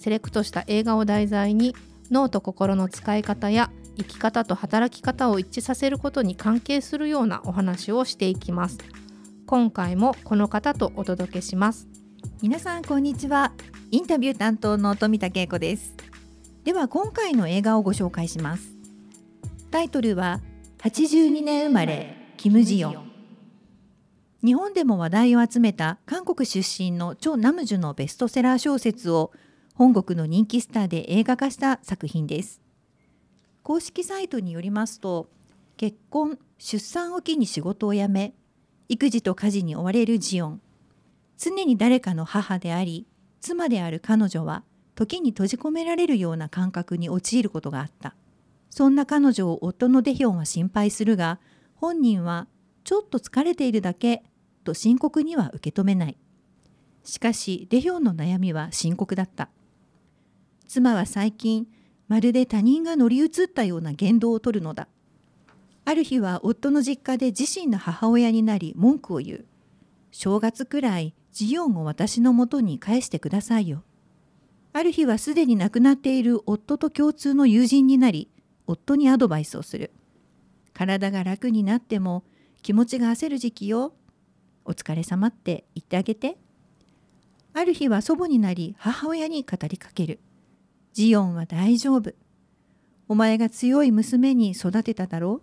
セレクトした映画を題材に脳と心の使い方や生き方と働き方を一致させることに関係するようなお話をしていきます。今回もこの方とお届けします。皆さんこんにちは。インタビュー担当の富田恵子です。では今回の映画をご紹介します。タイトルは82年生まれキム・ジヨン。日本でも話題を集めた韓国出身のチョ・ナムジュのベストセラー小説を本国の人気スターで映画化した作品です。公式サイトによりますと結婚出産を機に仕事を辞め育児と家事に追われるジオン。常に誰かの母であり妻である彼女は時に閉じ込められるような感覚に陥ることがあった。そんな彼女を夫のデヒョンは心配するが本人はちょっと疲れているだけと深刻には受け止めない。しかしデヒョンの悩みは深刻だった。妻は最近まるで他人が乗り移ったような言動をとるのだ。ある日は夫の実家で自身の母親になり文句を言う。正月くらいジオンを私のもとに返してくださいよ。ある日はすでに亡くなっている夫と共通の友人になり夫にアドバイスをする。体が楽になっても気持ちが焦る時期よ。お疲れ様って言ってあげて。ある日は祖母になり母親に語りかける。ジオンは大丈夫。お前が強い娘に育てただろう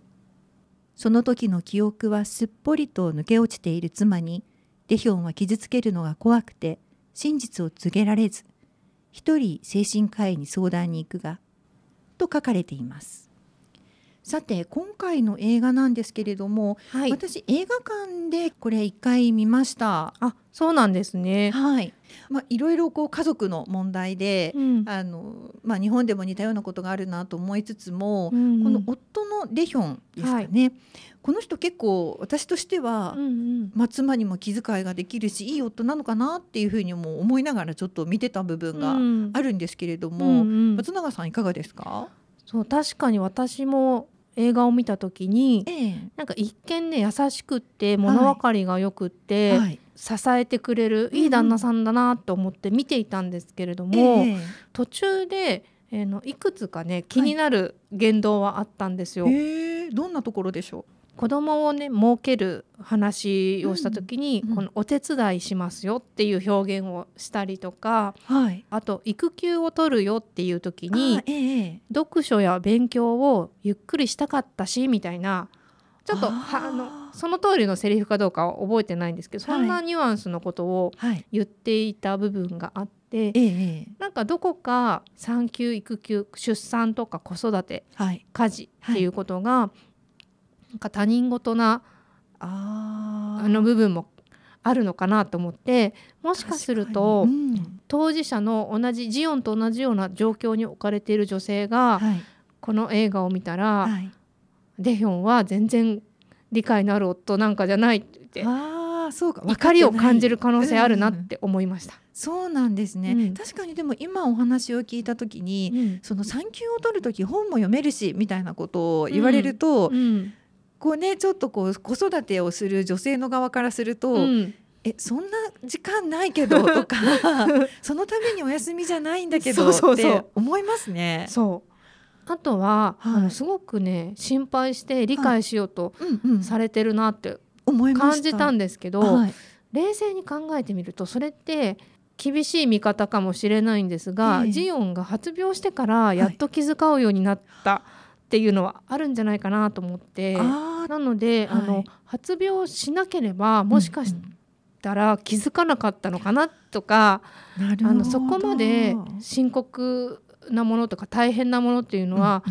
その時の記憶はすっぽりと抜け落ちている妻にデヒョンは傷つけるのが怖くて真実を告げられず一人精神科医に相談に行くがと書かれていますさて今回の映画なんですけれども、はい、私映画館でこれ一回見ました。あそうなんですね。はい。まあ、いろいろこう家族の問題で、うん、あのまあ、日本でも似たようなことがあるなと思いつつも、うんうん、この夫のデヒョンですかね、はい、この人結構私としては、うんうん、まあ、妻にも気遣いができるしいい夫なのかなっていうふうにも思いながらちょっと見てた部分があるんですけれども、うんうん、松永さんいかがですか？そう確かに私も映画を見た時に、ええ、なんか一見ね優しくって物分かりがよくって、はい、支えてくれるいい旦那さんだなと思って見ていたんですけれども、え、途中で、えー、のいくつかね気になる言動はあったんですよ。はい、どんなところでしょう？子供をね設ける話をした時に、うん、この「お手伝いしますよ」っていう表現をしたりとか、はい、あと「育休を取るよ」っていう時に、ええ、読書や勉強をゆっくりしたかったしみたいなちょっとあのその通りのセリフかどうかは覚えてないんですけど、そんなニュアンスのことを言っていた部分があって。ええ、なんかどこか産休育休出産とか子育て、はい、家事っていうことが、なんか他人事なあの部分もあるのかなと思ってもしかすると、うん、当事者の同じジオンと同じような状況に置かれている女性が、はい、この映画を見たら、はい、デヒョンは全然理解のある夫なんかじゃないってあそうか。怒りを感じる可能性あるなって思いました。うん、そうなんですね、うん、確かにでも今お話を聞いた時に、その産休を取る時本も読めるしみたいなことを言われると、こうねちょっとこう子育てをする女性の側からすると、うん、えそんな時間ないけど とかそのためにお休みじゃないんだけどって思いますね。そう。あとは、はい、あのすごくね心配して理解しようとされてるなって感じたんですけど、はい、冷静に考えてみるとそれって厳しい見方かもしれないんですが、えー、ジオンが発病してからやっと気遣うようになった。はいっていうのはあるんじゃないかなと思ってなので、はい、あの発病しなければもしかしたら気づかなかったのかなとか、うん。うん、あのそこまで深刻なものとか大変なものっていうのは、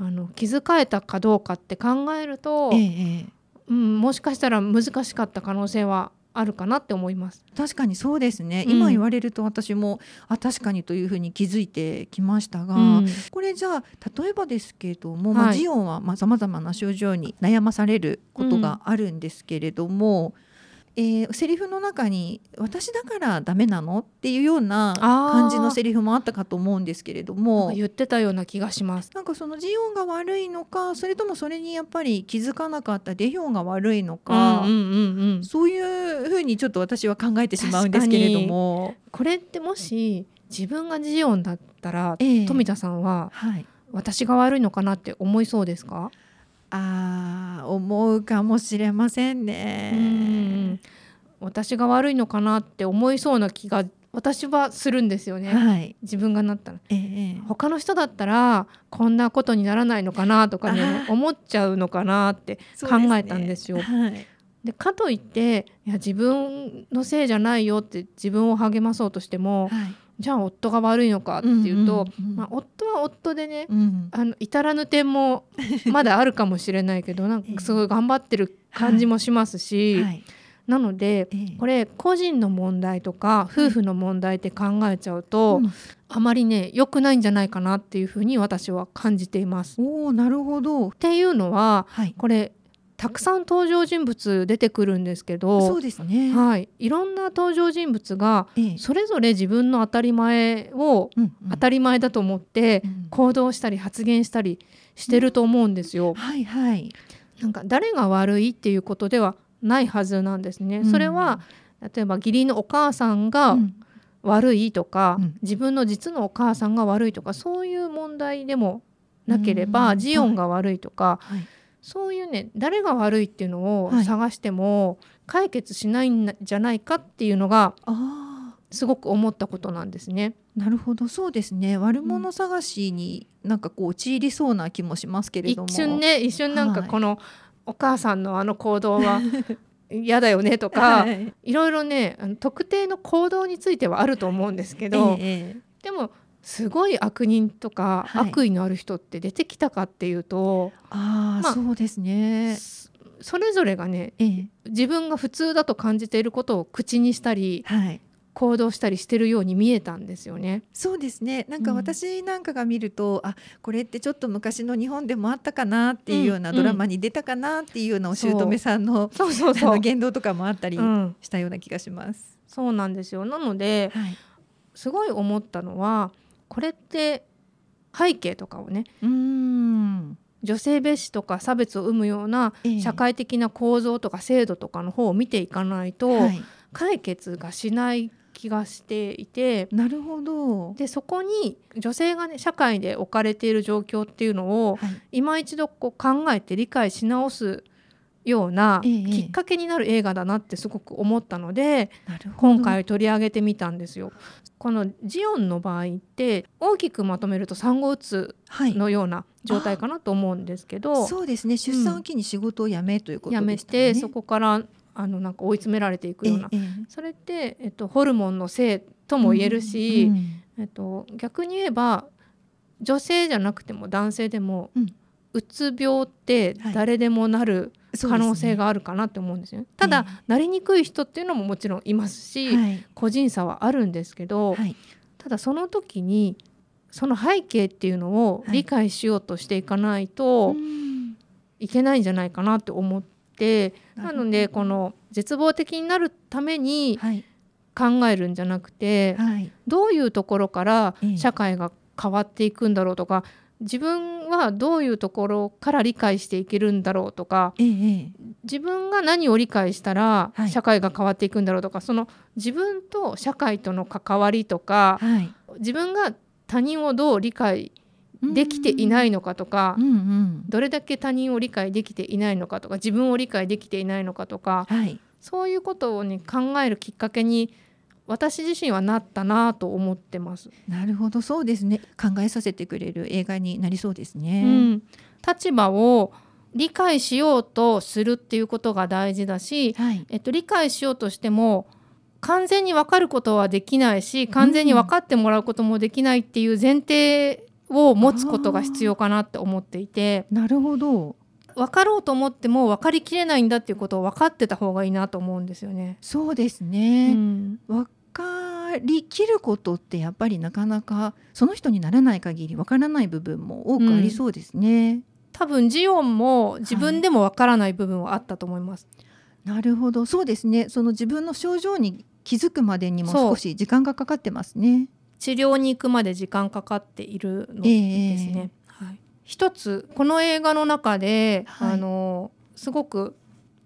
うんうん、あの気づかれたかどうかって考えると、ええ、うん、もしかしたら難しかった可能性はあるかなって思います。確かにそうですね、うん、今言われると私もあ確かにというふうに気づいてきましたが、うん、これじゃあ例えばですけれども、はい、まあ、ジオンはさまざ、まな症状に悩まされることがあるんですけれども、うんえー、セリフの中に「私だからダメなの?」っていうような感じのセリフもあったかと思うんですけれども。言ってたような気がします。なんかそのジオンが悪いのかそれともそれにやっぱり気づかなかったデヒョンが悪いのか、うんうんうんうん、そういうふうにちょっと私は考えてしまうんですけれども。これってもし自分がジオンだったら、えー、富田さんは、はい、私が悪いのかなって思いそうですかあ思うかもしれませんね。私が悪いのかなって思いそうな気が私はするんですよね、はい、自分がなったら、ええ、他の人だったらこんなことにならないのかなとかね思っちゃうのかなって考えたんですよ。で、ね。はい、かといっていや自分のせいじゃないよって自分を励まそうとしても、はい。じゃあ夫が悪いのかっていうと、うんうんうん、まあ、夫は夫でね、うん、あの至らぬ点も まだあるかもしれないけどなんかすごい頑張ってる感じもしますし、はい、なので、これ個人の問題とか夫婦の問題って考えちゃうと、あまりね良くないんじゃないかなっていうふうに私は感じています。おなるほど。っていうのは、はい、これたくさん登場人物出てくるんですけどそうですね、はい、いろんな登場人物がそれぞれ自分の当たり前を当たり前だと思って行動したり発言したりしてると思うんですよ。はいはい、なんか誰が悪いっていうことではないはずなんですね。それは例えば義理のお母さんが悪いとか、自分の実のお母さんが悪いとかそういう問題でもなければ、ジオンが悪いとか、はい。そういうね誰が悪いっていうのを探しても解決しないんじゃないかっていうのが、すごく思ったことなんですね。なるほど。そうですね。悪者探しになんかこう陥りそうな気もしますけれども、一瞬ね一瞬なんかこの、お母さんのあの行動は 嫌だよねとか、はい、いろいろね特定の行動についてはあると思うんですけど、ええ、でもすごい悪人とか、悪意のある人って出てきたかっていうとあ、まあ、そうですね。それぞれがね、ええ、自分が普通だと感じていることを口にしたり、はい、行動したりしてるように見えたんですよね。そうですね。なんか私なんかが見ると、うん、あこれってちょっと昔の日本でもあったかなっていうような、ドラマに出たかなっていうようなお姑さんのそうそうそう言動とかもあったりしたような気がします。うん、そうなんですよ。なので、はい、すごい思ったのは。これって背景とかをねうん女性蔑視とか差別を生むような社会的な構造とか制度とかの方を見ていかないと、解決がしない気がしていてなるほど。でそこに女性がね社会で置かれている状況っていうのを、はい、今一度こう考えて理解し直すようなきっかけになる映画だなってすごく思ったので、今回取り上げてみたんですよ。このジオンの場合って大きくまとめると産後うつのような状態かなと思うんですけど、はい、そうですね。出産を機に仕事を辞めということで、ね、辞めてそこからあのなんか追い詰められていくような、ええ、それって、えっと、ホルモンのせいとも言えるし、うんうん、えっと、逆に言えば女性じゃなくても男性でも、うん、うつ病って誰でもなる可能性があるかなって思うんですよ、ね、ただ、なりにくい人っていうのももちろんいますし、はい、個人差はあるんですけど、はい、ただその時にその背景っていうのを理解しようとしていかないといけないんじゃないかなって思って、なのでこの絶望的になるために考えるんじゃなくて、どういうところから社会が変わっていくんだろうとか、自分はどういうところから理解していけるんだろうとか、ええ、自分が何を理解したら社会が変わっていくんだろうとか、はい、その自分と社会との関わりとか、はい、自分が他人をどう理解できていないのかとか、うんうん、どれだけ他人を理解できていないのかとか自分を理解できていないのかとか、はい、そういうことをね考えるきっかけに私自身はなったなと思ってます。なるほど。そうですね。考えさせてくれる映画になりそうですね、うん、立場を理解しようとするっていうことが大事だし、はい、えっと、理解しようとしても完全に分かることはできないし完全に分かってもらうこともできないっていう前提を持つことが必要かなって思っていて、なるほど分かろうと思っても分かりきれないんだっていうことを分かってた方がいいなと思うんですよね。そうですね、うん、分かりきることってやっぱりなかなかその人にならない限り分からない部分も多くありそうですね。うん、多分ジオンも自分でも分からない部分はあったと思います。はい、なるほどそうですねその自分の症状に気づくまでにも少し時間がかかってますね。治療に行くまで時間かかっているのですね。えー、はい、一つこの映画の中で、はい、あのすごく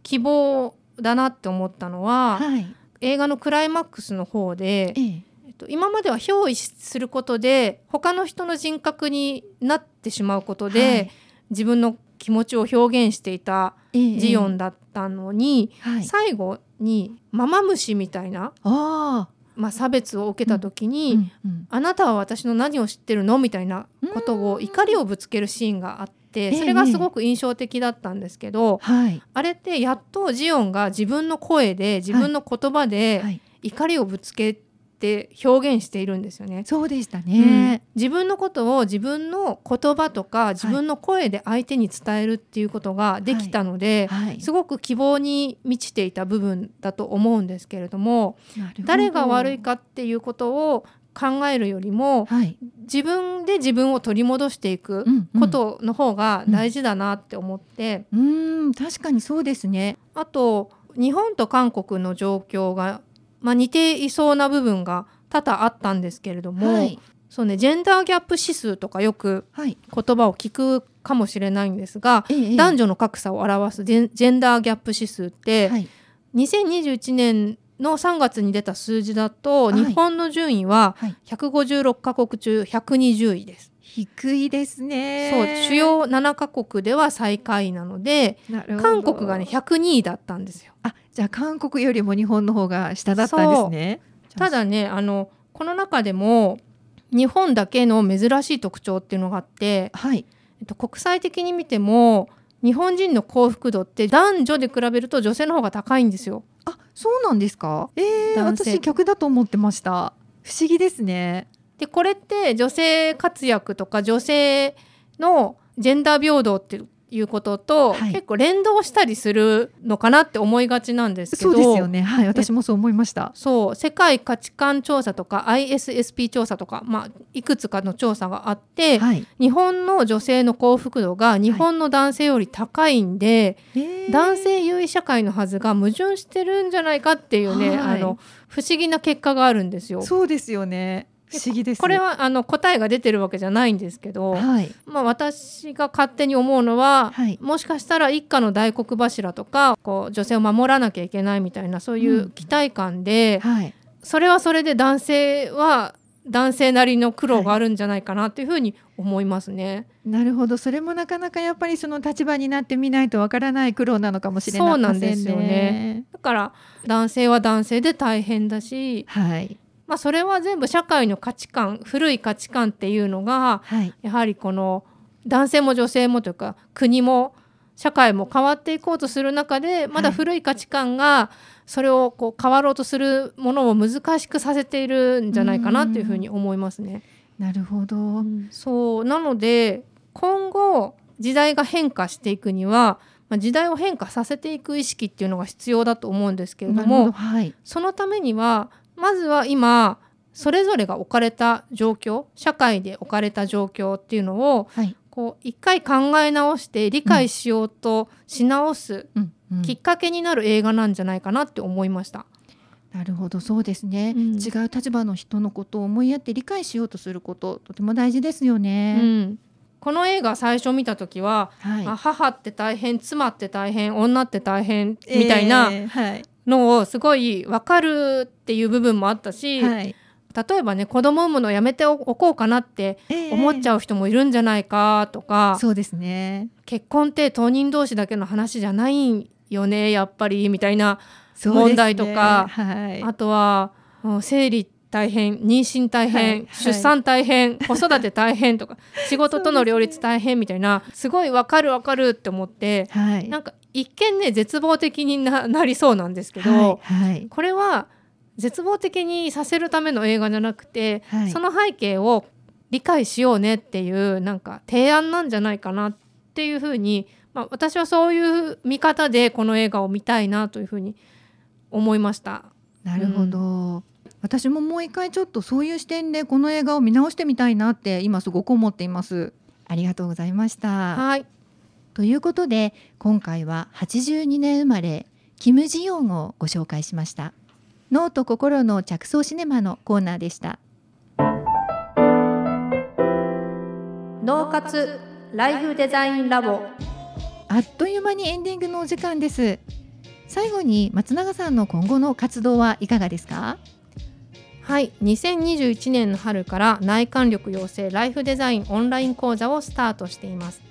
希望だなって思ったのは、はい、映画のクライマックスの方で、えー、えっと、今までは憑依することで他の人の人格になってしまうことで、はい、自分の気持ちを表現していたジオンだったのに、えー、最後にママ虫みたいなまあ、差別を受けた時に、あなたは私の何を知ってるの？みたいなことを怒りをぶつけるシーンがあって、それがすごく印象的だったんですけど、あれってやっとジオンが自分の声で自分の言葉で怒りをぶつけって表現しているんですよね。そうでしたね、うん、自分のことを自分の言葉とか自分の声で相手に伝えるっていうことができたので、はい。はい、すごく希望に満ちていた部分だと思うんですけれども誰が悪いかっていうことを考えるよりも、はい、自分で自分を取り戻していくことの方が大事だなって思って、うん、うん、確かにそうですね。あと日本と韓国の状況がまあ、似ていそうな部分が多々あったんですけれども、はい、そうね、ジェンダーギャップ指数とかよく言葉を聞くかもしれないんですが、はい、男女の格差を表すジェンダーギャップ指数って、はい、2021年の3月に出た数字だと、日本の順位は156カ国中120位です。低いですねそう主要7カ国では最下位なので韓国がね102位だったんですよ。あじゃあ韓国よりも日本の方が下だったんですね。ただねあのこの中でも日本だけの珍しい特徴っていうのがあって、はいえっと、国際的に見ても日本人の幸福度って男女で比べると女性の方が高いんですよ。あそうなんですか？えー、私逆だと思ってました不思議ですね。でこれって女性活躍とか女性のジェンダー平等っていうことと、はい、結構連動したりするのかなって思いがちなんですけど。そうですよね。はい。私もそう思いました。そう。世界価値観調査とか ISSP 調査とか、まあ、いくつかの調査があって、はい、日本の女性の幸福度が日本の男性より高いんで、はい、男性優位社会のはずが矛盾してるんじゃないかっていうね、あの不思議な結果があるんですよ。そうですよね不思議です、ね、これはあの答えが出てるわけじゃないんですけど、はい、まあ、私が勝手に思うのは、はい、もしかしたら一家の大黒柱とかこう女性を守らなきゃいけないみたいなそういう期待感で、うんはい、それはそれで男性は男性なりの苦労があるんじゃないかなというふうに思いますね。なるほど。それもなかなかやっぱりその立場になってみないとわからない苦労なのかもしれない、ね、そうなんですよね。だから男性は男性で大変だし、はい、まあ、それは全部社会の価値観古い価値観っていうのが、はい、やはりこの男性も女性もというか国も社会も変わっていこうとする中でまだ古い価値観がそれをこう変わろうとするものを難しくさせているんじゃないかなというふうに思いますね。なるほど、うん、そう。なので今後時代が変化していくにはまあ、時代を変化させていく意識っていうのが必要だと思うんですけれども、はい、そのためにはまずは今それぞれが置かれた状況社会で置かれた状況っていうのを、はい、こう一回考え直して理解しようとし直すきっかけになる映画なんじゃないかなって思いました。なるほどそうですね、うん、違う立場の人のことを思いやって理解しようとすることとても大事ですよね。うん。この映画最初見た時は、はい、あ母って大変妻って大変女って大変みたいなのをすごい分かるっていう部分もあったし、はい、例えばね子供産むのやめておこうかなって思っちゃう人もいるんじゃないかとか、えー、そうですね。結婚って当人同士だけの話じゃないよねやっぱりみたいな問題とか、ねはい、あとは生理大変妊娠大変、はい、出産大変、子育て大変とか仕事との両立大変みたいなすごい分かる分かるって思って、はい、なんか一見ね絶望的になりそうなんですけど、はいはい、これは絶望的にさせるための映画じゃなくて、はい、その背景を理解しようねっていうなんか提案なんじゃないかなっていうふうにまあ、私はそういう見方でこの映画を見たいなというふうに思いました。なるほど、うん、私ももう一回ちょっとそういう視点でこの映画を見直してみたいなって今すごく思っています。ありがとうございました。はいということで今回は82年生まれキム・ジヨンをご紹介しました。脳と心の着想シネマのコーナーでした。脳活ライフデザインラボ。あっという間にエンディングのお時間です。最後に松永さんの今後の活動はいかがですか？はい。2021年の春から内観力養成ライフデザインオンライン講座をスタートしています。生